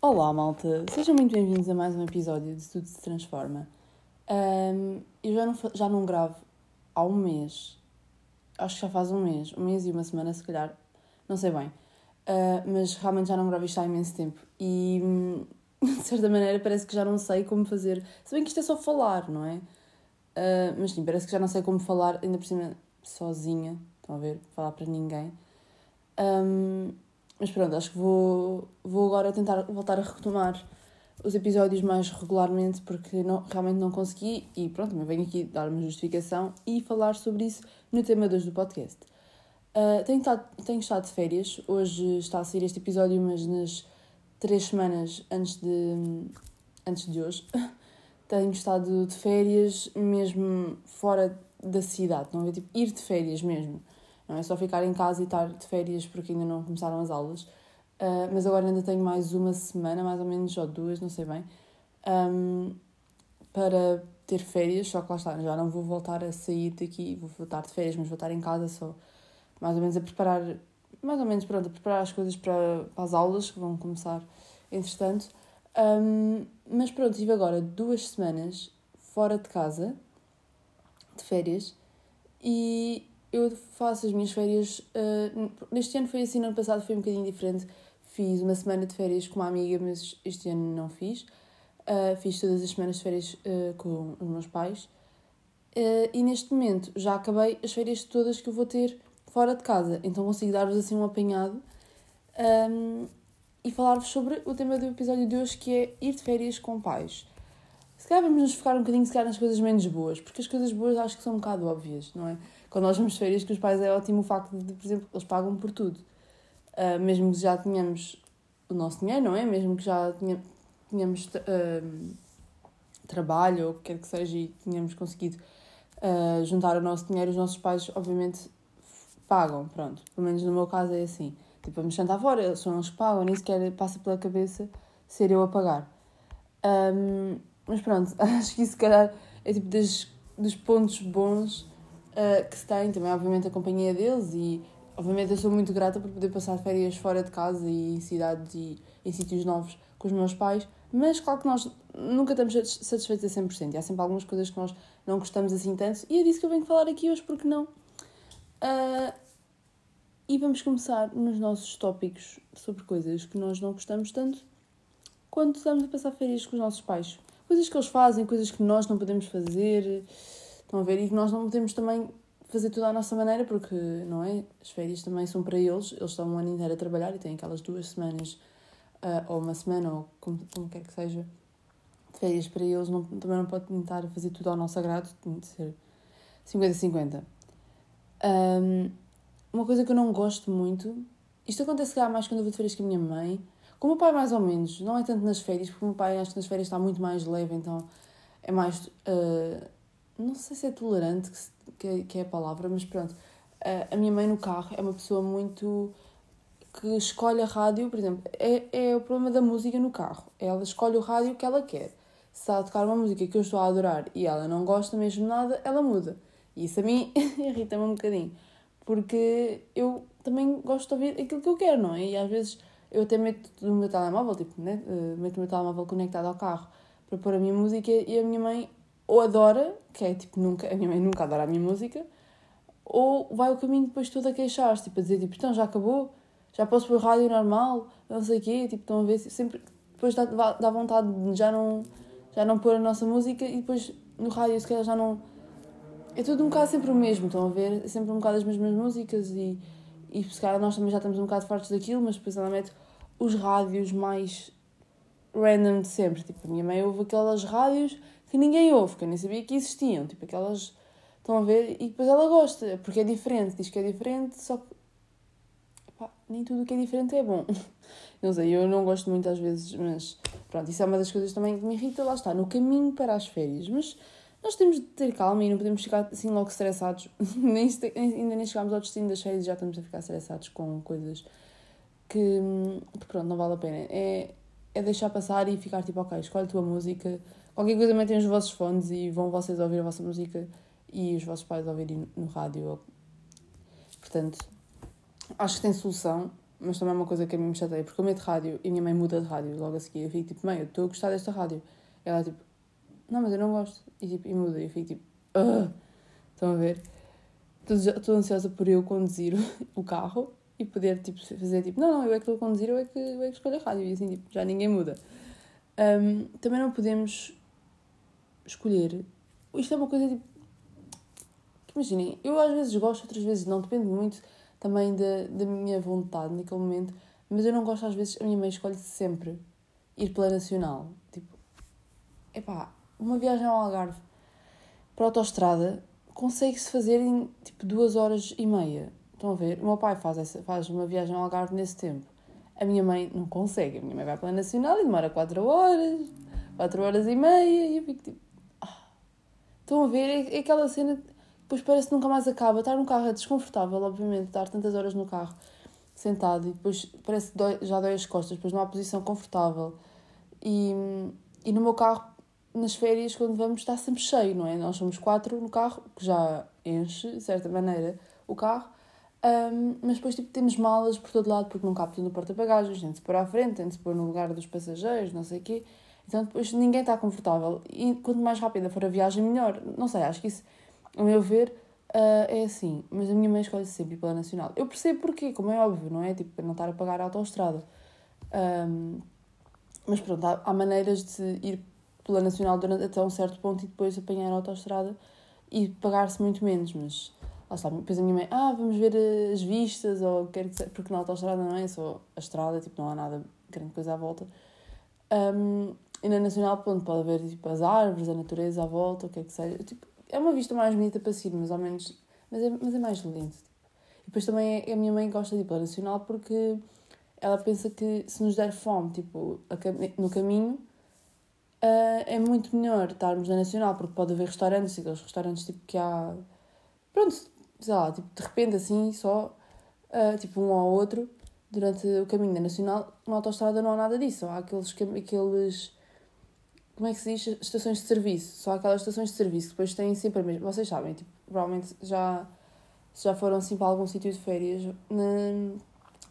Olá, malta! Sejam muito bem-vindos a mais um episódio de Tudo se Transforma. Um, eu já não, já não gravo há um mês, acho que já faz um mês, um mês e uma semana, se calhar, não sei bem, uh, mas realmente já não gravo isto há imenso tempo e, de certa maneira, parece que já não sei como fazer. Se bem que isto é só falar, não é? Uh, mas sim, parece que já não sei como falar, ainda por cima, sozinha, estão a ver? Falar para ninguém. Um, mas pronto, acho que vou, vou agora tentar voltar a retomar os episódios mais regularmente porque não, realmente não consegui e pronto, me venho aqui dar uma justificação e falar sobre isso no tema 2 do podcast. Uh, tenho, estado, tenho estado de férias, hoje está a sair este episódio, mas nas três semanas antes de, antes de hoje tenho estado de férias mesmo fora da cidade, não é? Tipo, ir de férias mesmo. Não é só ficar em casa e estar de férias porque ainda não começaram as aulas. Uh, mas agora ainda tenho mais uma semana, mais ou menos, ou duas, não sei bem, um, para ter férias. Só que lá está, já não vou voltar a sair daqui, vou voltar de férias, mas vou estar em casa só mais ou menos a preparar, mais ou menos pronto, a preparar as coisas para, para as aulas que vão começar entretanto. Um, mas pronto, tive agora duas semanas fora de casa, de férias, e eu faço as minhas férias. Uh, neste ano foi assim, no ano passado foi um bocadinho diferente. Fiz uma semana de férias com uma amiga, mas este ano não fiz. Uh, fiz todas as semanas de férias uh, com os meus pais. e neste momento já acabei as férias todas que eu vou ter fora de casa. Então consigo dar-vos assim um apanhado um, e falar-vos sobre o tema do episódio de hoje, que é ir de férias com pais. Se calhar vamos nos focar um bocadinho se calhar, nas coisas menos boas, porque as coisas boas acho que são um bocado óbvias, não é? Quando nós vamos de férias com os pais é ótimo o facto de, por exemplo, eles pagam por tudo. Uh, mesmo que já tenhamos o nosso dinheiro, não é? Mesmo que já tenha, tenhamos uh, trabalho ou o que quer que seja e tenhamos conseguido uh, juntar o nosso dinheiro, os nossos pais, obviamente, pagam, pronto. Pelo menos no meu caso é assim. Tipo, vamos sentar fora, eles são eles pagam, nem sequer passa pela cabeça ser eu a pagar. Um, mas pronto, acho que isso, se calhar, é tipo dos, dos pontos bons uh, que se tem. Também, obviamente, a companhia deles e, obviamente, eu sou muito grata por poder passar férias fora de casa e em cidades e em sítios novos com os meus pais. Mas, claro que nós nunca estamos satisfeitos a 100%. E há sempre algumas coisas que nós não gostamos assim tanto. E é disso que eu venho falar aqui hoje, porque não? Uh, e vamos começar nos nossos tópicos sobre coisas que nós não gostamos tanto quando estamos a passar férias com os nossos pais. Coisas que eles fazem, coisas que nós não podemos fazer, estão a ver? E que nós não podemos também fazer tudo à nossa maneira, porque, não é? As férias também são para eles, eles estão um ano inteiro a trabalhar e têm aquelas duas semanas, uh, ou uma semana, ou como, como quer que seja, de férias para eles, não, também não pode tentar fazer tudo ao nosso agrado, tem de ser 50-50. Um, uma coisa que eu não gosto muito, isto acontece cá mais quando eu vou de férias com a minha mãe, com o meu pai mais ou menos, não é tanto nas férias, porque o meu pai acho que nas férias está muito mais leve, então é mais, uh, não sei se é tolerante que, que é a palavra, mas pronto, uh, a minha mãe no carro é uma pessoa muito que escolhe a rádio, por exemplo, é, é o problema da música no carro, ela escolhe o rádio que ela quer, se está a tocar uma música que eu estou a adorar e ela não gosta mesmo nada, ela muda. E isso a mim irrita-me um bocadinho. Porque eu também gosto de ouvir aquilo que eu quero, não é? E às vezes eu até meto no meu telemóvel, tipo, né? Uh, meto o meu telemóvel conectado ao carro para pôr a minha música e a minha mãe ou adora, que é tipo, nunca, a minha mãe nunca adora a minha música, ou vai o caminho depois todo a queixar-se, tipo, a dizer, tipo, então já acabou, já posso pôr rádio normal, não sei o quê, tipo, estão a ver, sempre, depois dá, dá vontade de já não, já não pôr a nossa música e depois no rádio se calhar já não é tudo um bocado sempre o mesmo, estão a ver? É sempre um bocado as mesmas músicas e, e se calhar nós também já estamos um bocado fartos daquilo, mas depois ela mete os rádios mais random de sempre. Tipo, a minha mãe ouve aquelas rádios que ninguém ouve, que eu nem sabia que existiam. Tipo, aquelas. Estão a ver? E depois ela gosta, porque é diferente, diz que é diferente, só que. Epá, nem tudo o que é diferente é bom. Não sei, eu não gosto muito às vezes, mas. Pronto, isso é uma das coisas também que me irrita, lá está, no caminho para as férias. Mas nós temos de ter calma e não podemos ficar assim logo estressados. nem, ainda nem chegámos ao destino das férias e já estamos a ficar estressados com coisas que, que, pronto, não vale a pena. É, é deixar passar e ficar tipo, ok, escolhe a tua música. Qualquer coisa metem os vossos fones e vão vocês ouvir a vossa música e os vossos pais ouvirem no rádio. Portanto, acho que tem solução, mas também é uma coisa que a mim me chateia, porque eu meto rádio e minha mãe muda de rádio logo a seguir. Eu fico tipo, mãe, eu estou a gostar desta rádio. Ela tipo, não, mas eu não gosto. E, tipo, e muda. E eu fico tipo, Ugh! estão a ver? Estou ansiosa por eu conduzir o carro e poder tipo, fazer tipo, não, não, eu é que estou a conduzir, eu é que, eu é que escolho a rádio. E assim, tipo, já ninguém muda. Um, também não podemos escolher. Isto é uma coisa tipo. Imaginem, eu às vezes gosto, outras vezes não, depende muito também da, da minha vontade naquele momento, mas eu não gosto às vezes, a minha mãe escolhe sempre ir pela Nacional. Tipo, epá, uma viagem ao Algarve para a autostrada consegue-se fazer em tipo duas horas e meia. Estão a ver? O meu pai faz, essa, faz uma viagem ao Algarve nesse tempo. A minha mãe não consegue. A minha mãe vai pela Nacional e demora 4 horas, 4 horas e meia. E eu fico tipo. Ah. Estão a ver? É, é aquela cena. Depois parece que nunca mais acaba. Estar no carro é desconfortável, obviamente. Estar tantas horas no carro sentado e depois parece que dói, já dói as costas. Depois não há posição confortável. E, e no meu carro, nas férias, quando vamos, está sempre cheio, não é? Nós somos quatro no carro, que já enche, de certa maneira, o carro. Um, mas depois tipo, temos malas por todo lado porque não cabe tudo no porta-bagagens, tem de se pôr à frente, tem de se pôr no lugar dos passageiros, não sei o quê. Então depois ninguém está confortável. E quanto mais rápida for a viagem, melhor. Não sei, acho que isso, a meu ver, uh, é assim. Mas a minha mãe escolhe sempre pela Nacional. Eu percebo porquê, como é óbvio, não é? Tipo, para não estar a pagar a autoestrada. Um, mas pronto, há, há, maneiras de ir pela Nacional durante, até um certo ponto e depois apanhar a autoestrada e pagar-se muito menos, mas lá está, depois a minha mãe, ah, vamos ver as vistas, ou quer que seja, porque na autostrada não é só a estrada, tipo, não há nada, grande coisa à volta. Um, e na Nacional, pronto, pode haver tipo, as árvores, a natureza à volta, o que é que seja. Tipo, é uma vista mais bonita para si, mas ao menos, mas é, mas é mais lento. Tipo. E depois também a minha mãe gosta de ir para a Nacional porque ela pensa que se nos der fome, tipo, no caminho, uh, é muito melhor estarmos na Nacional, porque pode haver restaurantes, aqueles restaurantes tipo que há. Pronto, sei lá, tipo, de repente assim, só, uh, tipo, um ao outro, durante o caminho da Nacional, na autostrada não há nada disso, há aqueles, aqueles, como é que se diz, estações de serviço, só aquelas estações de serviço que depois têm sempre a mesma, vocês sabem, tipo, provavelmente já, já foram assim para algum sítio de férias, na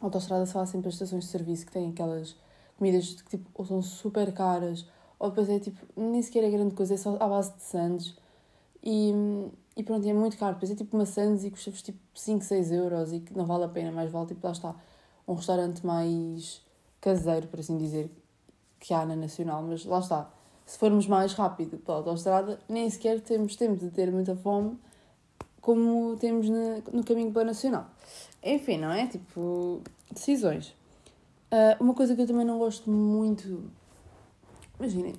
autostrada só há sempre as estações de serviço que têm aquelas comidas que, tipo, ou são super caras, ou depois é, tipo, nem sequer é grande coisa, é só à base de sandes, e e pronto, é muito caro. Depois é tipo maçãs e custa-vos tipo 5, 6 euros e que não vale a pena, mais vale tipo lá está um restaurante mais caseiro, por assim dizer, que há na Nacional. Mas lá está, se formos mais rápido pela autostrada, nem sequer temos tempo de ter muita fome como temos no, no caminho pela Nacional. Enfim, não é? Tipo, decisões. Uh, uma coisa que eu também não gosto muito. Imaginem,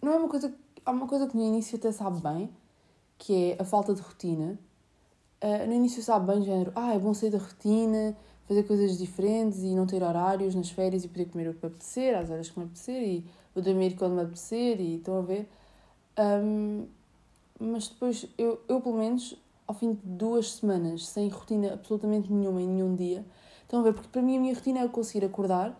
não é uma coisa. Há uma coisa que no início até sabe bem, que é a falta de rotina. Uh, no início sabe bem, género, ah, é bom sair da rotina, fazer coisas diferentes e não ter horários nas férias e poder comer o que me apetecer, às horas que me apetecer e vou dormir quando me apetecer e estão a ver. Um, mas depois, eu, eu pelo menos, ao fim de duas semanas, sem rotina absolutamente nenhuma em nenhum dia, estão a ver, porque para mim a minha rotina é eu conseguir acordar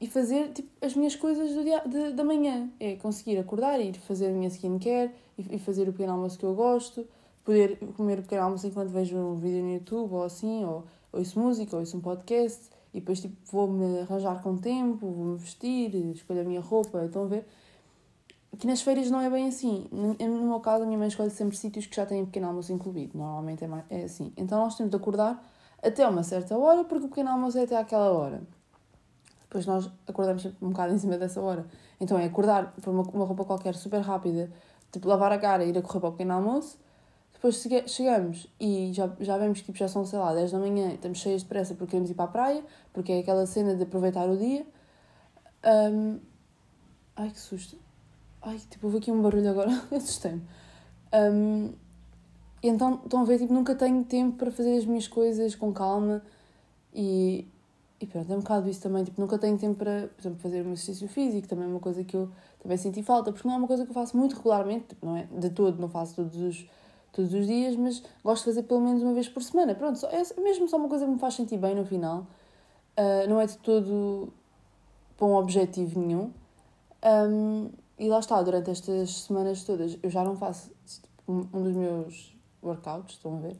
e fazer tipo, as minhas coisas do dia, de, da manhã. É conseguir acordar, ir fazer a minha skincare e, e fazer o pequeno almoço que eu gosto, poder comer o pequeno almoço enquanto vejo um vídeo no YouTube ou assim, ou ouço música, ou ouço um podcast, e depois tipo, vou-me arranjar com tempo, vou-me vestir, escolho a minha roupa, estão a ver? Aqui nas férias não é bem assim. No, no meu caso, a minha mãe escolhe sempre sítios que já têm pequeno almoço incluído. Normalmente é, mais, é assim. Então nós temos de acordar até uma certa hora, porque o pequeno almoço é até aquela hora depois nós acordamos um bocado em cima dessa hora. Então é acordar por uma, uma roupa qualquer super rápida, tipo lavar a cara e ir a correr para o pequeno almoço. Depois chegamos e já, já vemos que tipo, já são, sei lá, 10 da manhã e estamos cheios de pressa porque queremos ir para a praia, porque é aquela cena de aproveitar o dia. Um... Ai que susto. Ai, tipo, houve aqui um barulho agora, assustei-me. Um... Então, estão a ver, tipo, nunca tenho tempo para fazer as minhas coisas com calma e e pronto, é um bocado isso também, tipo, nunca tenho tempo para, por exemplo, fazer um exercício físico, também é uma coisa que eu também senti falta, porque não é uma coisa que eu faço muito regularmente, tipo, não é de todo, não faço todos os, todos os dias, mas gosto de fazer pelo menos uma vez por semana. Pronto, é mesmo só uma coisa que me faz sentir bem no final, uh, não é de todo para um objetivo nenhum. Um, e lá está, durante estas semanas todas, eu já não faço, tipo, um dos meus workouts, estão a ver?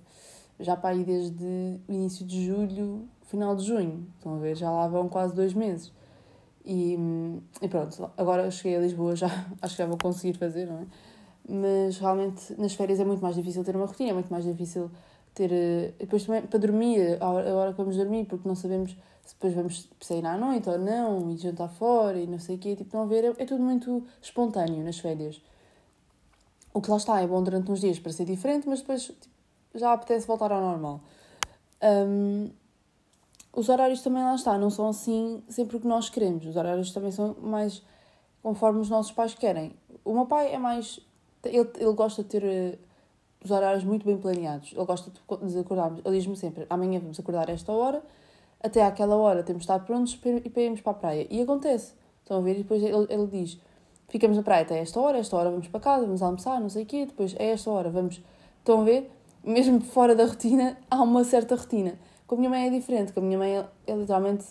Já para aí desde o início de julho, final de junho, estão a ver? Já lá vão quase dois meses. E, e pronto, agora cheguei a Lisboa, já acho que já vou conseguir fazer, não é? Mas realmente nas férias é muito mais difícil ter uma rotina, é muito mais difícil ter. Eh, depois também para dormir, a hora que vamos dormir, porque não sabemos se depois vamos sair à noite ou não, e jantar fora e não sei o quê. Tipo, não ver, é, é tudo muito espontâneo nas férias. O que lá está é bom durante uns dias para ser diferente, mas depois tipo, já apetece voltar ao normal. Um, os horários também lá está, não são assim sempre o que nós queremos. Os horários também são mais conforme os nossos pais querem. O meu pai é mais. Ele, ele gosta de ter uh, os horários muito bem planeados. Ele gosta de acordarmos. Ele diz-me sempre: amanhã vamos acordar a esta hora, até àquela hora temos de estar prontos e para irmos para a praia. E acontece. Estão a ver? E depois ele, ele diz: ficamos na praia até esta hora, esta hora vamos para casa, vamos almoçar, não sei o quê, depois a esta hora vamos. Estão a ver? Mesmo fora da rotina, há uma certa rotina. Com a minha mãe é diferente, com a minha mãe é literalmente.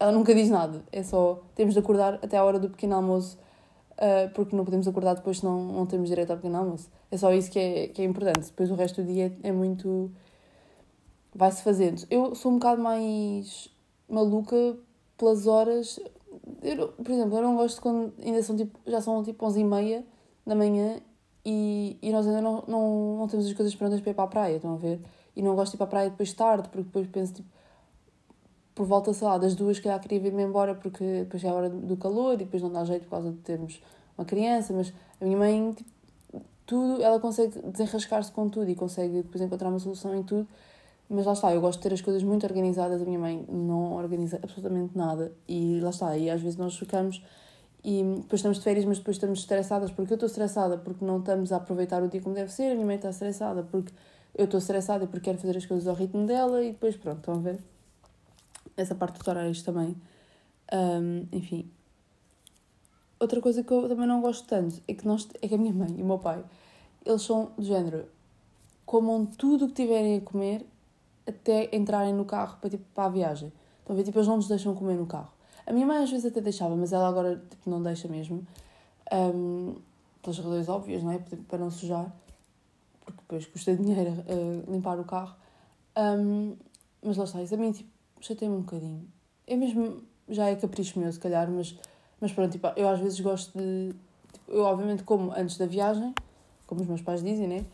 Ela nunca diz nada, é só. Temos de acordar até a hora do pequeno almoço, uh, porque não podemos acordar depois, senão não temos direito ao pequeno almoço. É só isso que é, que é importante. Depois o resto do dia é, é muito. vai-se fazendo. Eu sou um bocado mais maluca pelas horas. Eu, por exemplo, eu não gosto quando ainda são tipo. já são tipo 11 e meia da manhã e, e nós ainda não, não, não temos as coisas prontas para ir para a praia, estão a ver? E não gosto de ir para a praia depois tarde, porque depois penso, tipo, por volta, sei lá, das duas, que já queria vir-me embora, porque depois é a hora do calor e depois não dá jeito por causa de termos uma criança. Mas a minha mãe, tipo, tudo, ela consegue desenrascar-se com tudo e consegue depois encontrar uma solução em tudo. Mas lá está, eu gosto de ter as coisas muito organizadas. A minha mãe não organiza absolutamente nada. E lá está, e às vezes nós ficamos e depois estamos de férias, mas depois estamos estressadas porque eu estou estressada porque não estamos a aproveitar o dia como deve ser. A minha mãe está estressada porque eu estou estressada porque quero fazer as coisas ao ritmo dela e depois pronto, estão a ver? Essa parte dos horários também. Um, enfim. Outra coisa que eu também não gosto tanto é que, nós, é que a minha mãe e o meu pai, eles são do género, comam tudo o que tiverem a comer até entrarem no carro para, tipo, para a viagem. Ver? Tipo, eles não nos deixam comer no carro. A minha mãe às vezes até deixava, mas ela agora tipo, não deixa mesmo. Um, pelas razões óbvias, não é? Para não sujar porque depois custa dinheiro uh, limpar o carro. Um, mas lá está, isso a mim tipo, chateia-me um bocadinho. É mesmo, já é capricho meu, se calhar, mas, mas pronto, tipo, eu às vezes gosto de. Tipo, eu, obviamente, como antes da viagem, como os meus pais dizem, né?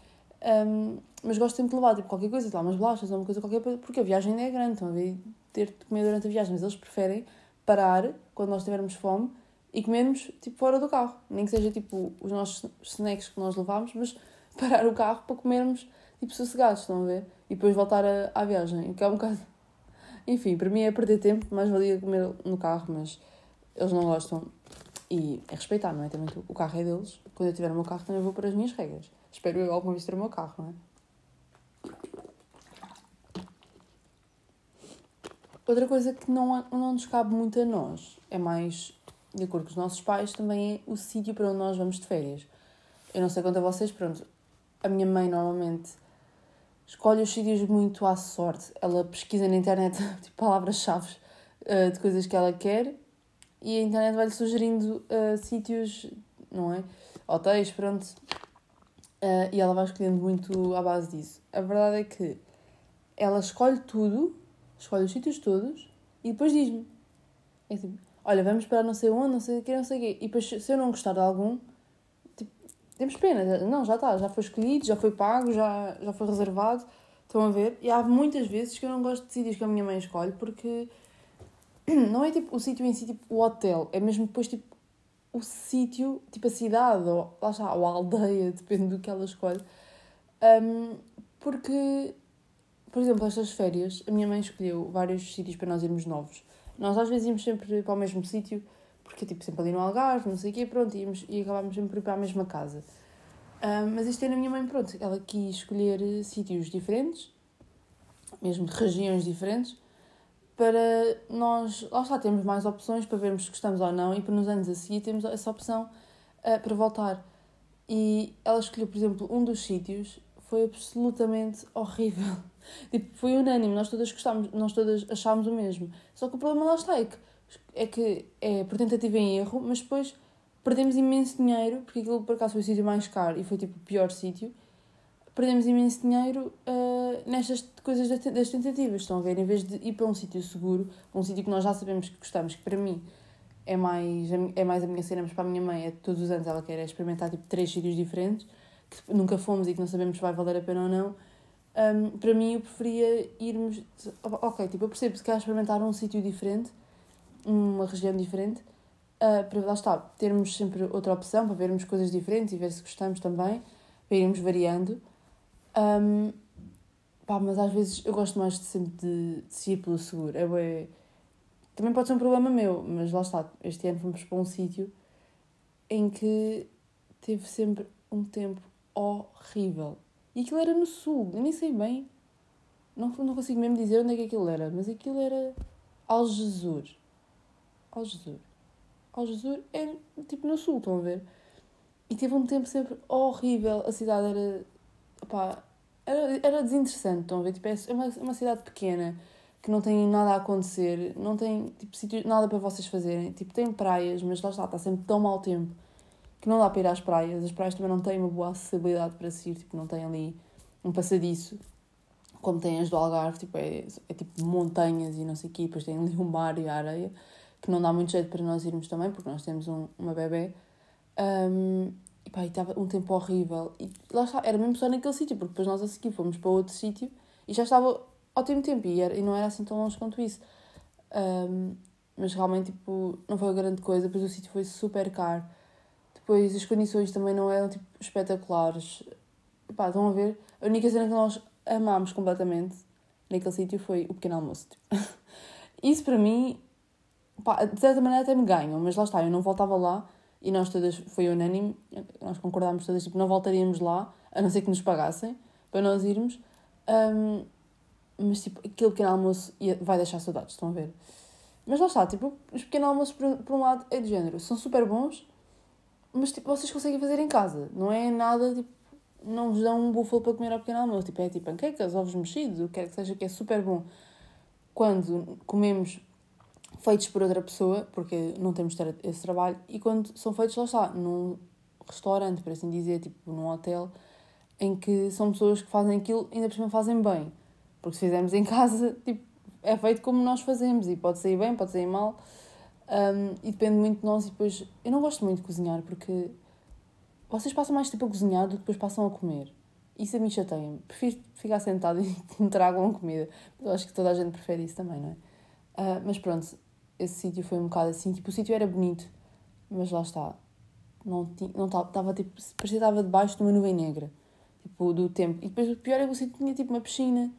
Um, mas gosto sempre de levar tipo, qualquer coisa, lá, umas bolachas ou uma coisa qualquer, porque a viagem ainda é grande, estão a? Ter de comer durante a viagem, mas eles preferem parar quando nós tivermos fome e comermos tipo fora do carro. Nem que seja tipo os nossos snacks que nós levamos, mas parar o carro para comermos tipo sossegados, estão a ver? E depois voltar a, à viagem, que é um bocado. Enfim, para mim é perder tempo, mais valia comer no carro, mas eles não gostam. E é respeitar, não é? Também o carro é deles. Quando eu tiver o meu carro também vou para as minhas regras. Espero eu alguma vez ter o meu carro, não é? Outra coisa que não, não nos cabe muito a nós, é mais de acordo com os nossos pais, também é o sítio para onde nós vamos de férias. Eu não sei quanto a vocês, pronto, a minha mãe normalmente escolhe os sítios muito à sorte. Ela pesquisa na internet tipo, palavras-chave uh, de coisas que ela quer e a internet vai-lhe sugerindo uh, sítios, não é? Hotéis, pronto. Uh, e ela vai escolhendo muito à base disso. A verdade é que ela escolhe tudo, escolhe os sítios todos e depois diz-me. É tipo, olha, vamos para não sei onde, não sei o que, não sei o quê. E depois, se eu não gostar de algum, temos pena, não, já está, já foi escolhido, já foi pago, já, já foi reservado. Estão a ver? E há muitas vezes que eu não gosto de sítios que a minha mãe escolhe porque não é tipo o sítio em si, tipo o hotel, é mesmo depois tipo o sítio, tipo a cidade, ou lá está, ou a aldeia, depende do que ela escolhe. Um, porque, por exemplo, estas férias, a minha mãe escolheu vários sítios para nós irmos novos. Nós às vezes íamos sempre para o mesmo sítio porque tipo sempre ali no Algarve, não sei o quê, pronto, íamos, e acabámos sempre para a mesma casa. Uh, mas isto é na minha mãe, pronto, ela quis escolher eh, sítios diferentes, mesmo regiões diferentes, para nós, lá está, temos mais opções para vermos se gostamos ou não, e para nos anos a seguir temos essa opção uh, para voltar. E ela escolheu, por exemplo, um dos sítios, foi absolutamente horrível. Tipo, foi unânime, nós todas gostámos, nós todas achámos o mesmo. Só que o problema lá está é que é que é por tentativa em erro, mas depois perdemos imenso dinheiro, porque aquilo por acaso foi o sítio mais caro e foi tipo o pior sítio. perdemos imenso dinheiro uh, nestas coisas das tentativas. Estão a ver? Em vez de ir para um sítio seguro, um sítio que nós já sabemos que gostamos, que para mim é mais, é mais a minha cena, mas para a minha mãe é todos os anos ela quer experimentar tipo três sítios diferentes, que nunca fomos e que não sabemos se vai valer a pena ou não. Um, para mim eu preferia irmos. Ok, tipo, eu percebo se quer experimentar um sítio diferente, uma região diferente, uh, para lá está, termos sempre outra opção, para vermos coisas diferentes e ver se gostamos também, para irmos variando. Um, pá, mas às vezes eu gosto mais de sempre de, de ir pelo seguro. É bem, também pode ser um problema meu, mas lá está. Este ano fomos para um sítio em que teve sempre um tempo horrível. E aquilo era no sul, eu nem sei bem. Não, não consigo mesmo dizer onde é que aquilo era, mas aquilo era Algesur. Algesur. Algesur é tipo no sul, estão a ver? E teve um tempo sempre horrível. A cidade era. Opá, era, era desinteressante, estão a ver? Tipo, é uma, é uma cidade pequena que não tem nada a acontecer, não tem tipo, sítio, nada para vocês fazerem. Tipo, tem praias, mas lá está, está sempre tão mau tempo que não dá para ir às praias. As praias também não têm uma boa acessibilidade para se ir, tipo, não tem ali um passadiço como tem as do Algarve, tipo, é, é tipo montanhas e não sei o quê, depois tem ali um mar e a areia, que não dá muito jeito para nós irmos também, porque nós temos um, uma bebê. Um, e pá, estava um tempo horrível. E lá está, era mesmo só naquele sítio, porque depois nós a seguir fomos para outro sítio e já estava ótimo tempo e, era, e não era assim tão longe quanto isso. Um, mas realmente, tipo, não foi grande coisa. Depois o sítio foi super caro. Depois as condições também não eram, tipo, espetaculares. Pá, estão a ver? A única cena que nós amámos completamente naquele sítio foi o pequeno almoço. Tipo. Isso para mim, pá, de certa maneira até me ganham, mas lá está, eu não voltava lá e nós todas, foi unânime, nós concordámos todas, tipo, não voltaríamos lá, a não ser que nos pagassem para nós irmos. Um, mas tipo, aquele pequeno almoço vai deixar saudades, estão a ver? Mas lá está, tipo, os pequenos almoços, por, por um lado, é de género, são super bons, mas tipo, vocês conseguem fazer em casa, não é nada, tipo, não vos dão um búfalo para comer ao pequeno almoço, tipo, é tipo panquecas, ovos mexidos, o que quer que seja, que é super bom. Quando comemos feitos por outra pessoa, porque não temos ter esse trabalho, e quando são feitos, lá está, num restaurante, por assim dizer, tipo, num hotel, em que são pessoas que fazem aquilo, ainda por cima fazem bem. Porque se fizermos em casa, tipo, é feito como nós fazemos e pode sair bem, pode sair mal. Um, e depende muito de nós. E depois, eu não gosto muito de cozinhar porque vocês passam mais tempo a cozinhar do que depois passam a comer. Isso a mim chateia-me. Prefiro ficar sentado e me tragam comida. Eu acho que toda a gente prefere isso também, não é? Uh, mas pronto, esse sítio foi um bocado assim. Tipo, o sítio era bonito, mas lá está. Não estava, não estava tipo, parecia que estava debaixo de uma nuvem negra. Tipo, do tempo. E depois o pior é que o sítio tinha tipo uma piscina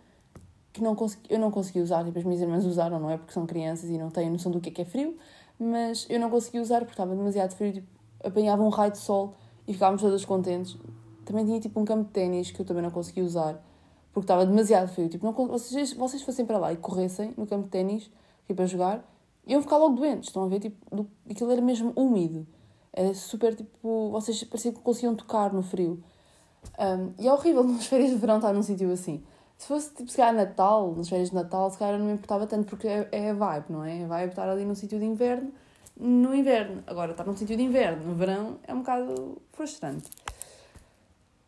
que não consegui, eu não consegui usar, tipo, as minhas irmãs usaram, não é? Porque são crianças e não têm noção do que é que é frio, mas eu não consegui usar porque estava demasiado frio, tipo, apanhava um raio de sol e ficávamos todas contentes. Também tinha tipo um campo de ténis que eu também não consegui usar porque estava demasiado frio. Tipo, não, vocês, vocês fossem para lá e corressem no campo de ténis tipo, jogar, iam ficar logo doentes. Estão a ver? Tipo, do, aquilo era mesmo úmido. Era super tipo. Vocês pareciam que conseguiam tocar no frio. Um, e é horrível nas férias de verão estar num sítio assim. Se fosse tipo, se calhar Natal, nas férias de Natal, se calhar não me importava tanto porque é, é vibe, não é? A vibe estar ali num sítio de inverno, no inverno. Agora, estar num sítio de inverno, no verão, é um bocado frustrante.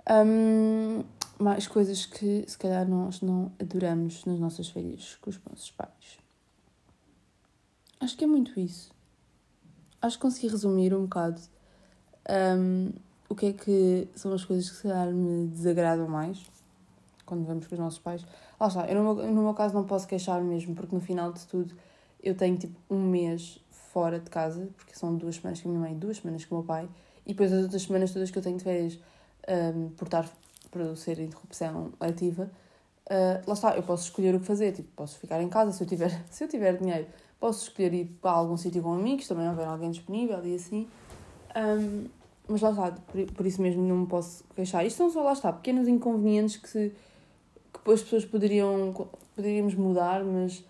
Um, mais coisas que se calhar nós não adoramos nas nossas férias com os nossos pais. Acho que é muito isso. Acho que consegui resumir um bocado um, o que é que são as coisas que se calhar me desagradam mais quando vamos com os nossos pais. Lá está, eu no meu, no meu caso não posso queixar mesmo, porque no final de tudo eu tenho tipo um mês fora de casa, porque são duas semanas com a minha mãe, duas semanas com o meu pai, e depois as outras semanas todas que eu tenho de férias um, por, estar, por ser interrupção ativa, uh, lá está, eu posso escolher o que fazer, tipo, posso ficar em casa se eu tiver, se eu tiver dinheiro, posso escolher ir para algum sítio com amigos, também houver alguém disponível e assim. Um, mas lá está, por, por isso mesmo não me posso queixar. Isto são só, lá está, pequenos inconvenientes que se que as pessoas poderiam poderíamos mudar, mas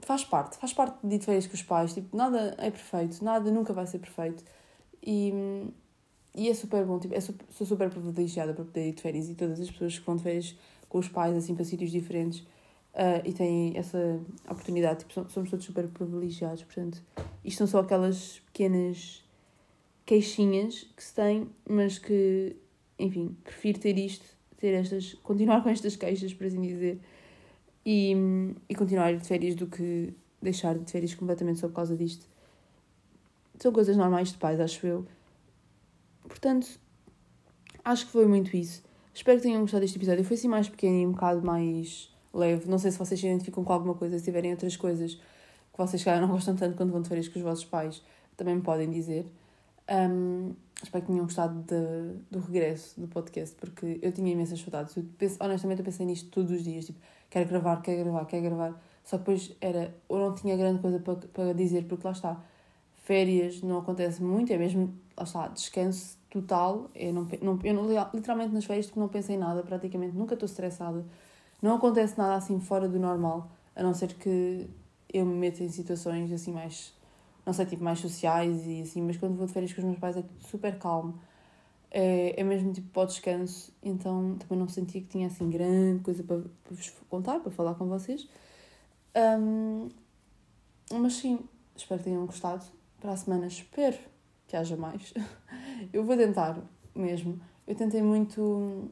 faz parte, faz parte de férias com os pais, tipo, nada é perfeito, nada nunca vai ser perfeito. E, e é super bom, tipo, é sou super privilegiada para poder ir de férias e todas as pessoas que vão de férias com os pais, assim, para sítios diferentes uh, e têm essa oportunidade, tipo, somos todos super privilegiados, portanto, isto são só aquelas pequenas queixinhas que se têm, mas que, enfim, prefiro ter isto ter estas, continuar com estas queixas, por assim dizer, e, e continuar de férias do que deixar de férias completamente só por causa disto. São coisas normais de pais, acho eu. Portanto, acho que foi muito isso. Espero que tenham gostado deste episódio. Foi assim mais pequeno e um bocado mais leve. Não sei se vocês se identificam com alguma coisa, se tiverem outras coisas que vocês calhar não gostam tanto quando vão de férias com os vossos pais, também me podem dizer. Um, espero que tenham gostado de, do regresso do podcast, porque eu tinha imensas saudades. Eu penso, honestamente, eu pensei nisto todos os dias. Tipo, quero gravar, quero gravar, quero gravar. Só depois era, ou não tinha grande coisa para, para dizer, porque lá está, férias não acontece muito, é mesmo, lá está, descanso total. Eu, não, não, eu não, literalmente nas férias tipo, não pensei em nada, praticamente nunca estou estressada. Não acontece nada assim fora do normal, a não ser que eu me meto em situações assim mais, não sei, tipo mais sociais e assim, mas quando vou de férias com os meus pais é super calmo. É, é mesmo tipo para o descanso, então também não sentia que tinha assim grande coisa para, para vos contar, para falar com vocês. Um, mas sim, espero que tenham gostado. Para a semana espero que haja mais. Eu vou tentar mesmo. Eu tentei muito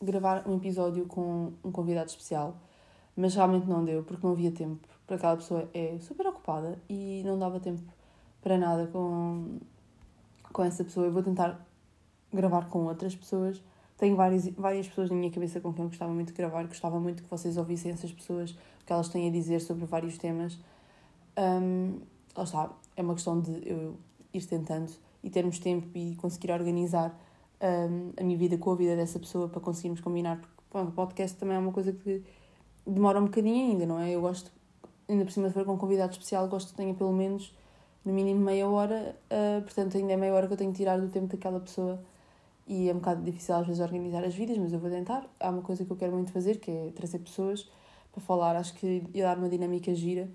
gravar um episódio com um convidado especial, mas realmente não deu porque não havia tempo. Porque aquela pessoa é super ocupada e não dava tempo para nada com, com essa pessoa. Eu vou tentar gravar com outras pessoas. Tenho várias, várias pessoas na minha cabeça com quem eu gostava muito de gravar, gostava muito que vocês ouvissem essas pessoas, o que elas têm a dizer sobre vários temas. Um, está, é uma questão de eu ir tentando e termos tempo e conseguir organizar um, a minha vida com a vida dessa pessoa para conseguirmos combinar, porque pronto, o podcast também é uma coisa que demora um bocadinho ainda, não é? Eu gosto, ainda por cima de for com um convidado especial, gosto que tenha pelo menos no mínimo meia hora, uh, portanto ainda é meia hora que eu tenho que tirar do tempo daquela pessoa e é um bocado difícil às vezes organizar as vidas, mas eu vou tentar. Há uma coisa que eu quero muito fazer, que é trazer pessoas para falar, acho que ia dar uma dinâmica gira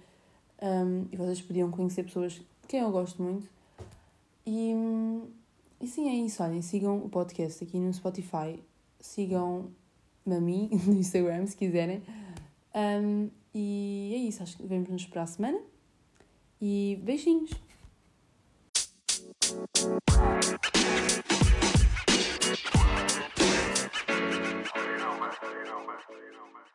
um, e vocês podiam conhecer pessoas de quem eu gosto muito. E, e sim, é isso. Olhem, sigam o podcast aqui no Spotify, sigam-me a mim no Instagram se quiserem. Um, e é isso, acho que vemos-nos para a semana. E beijinhos! you know, man.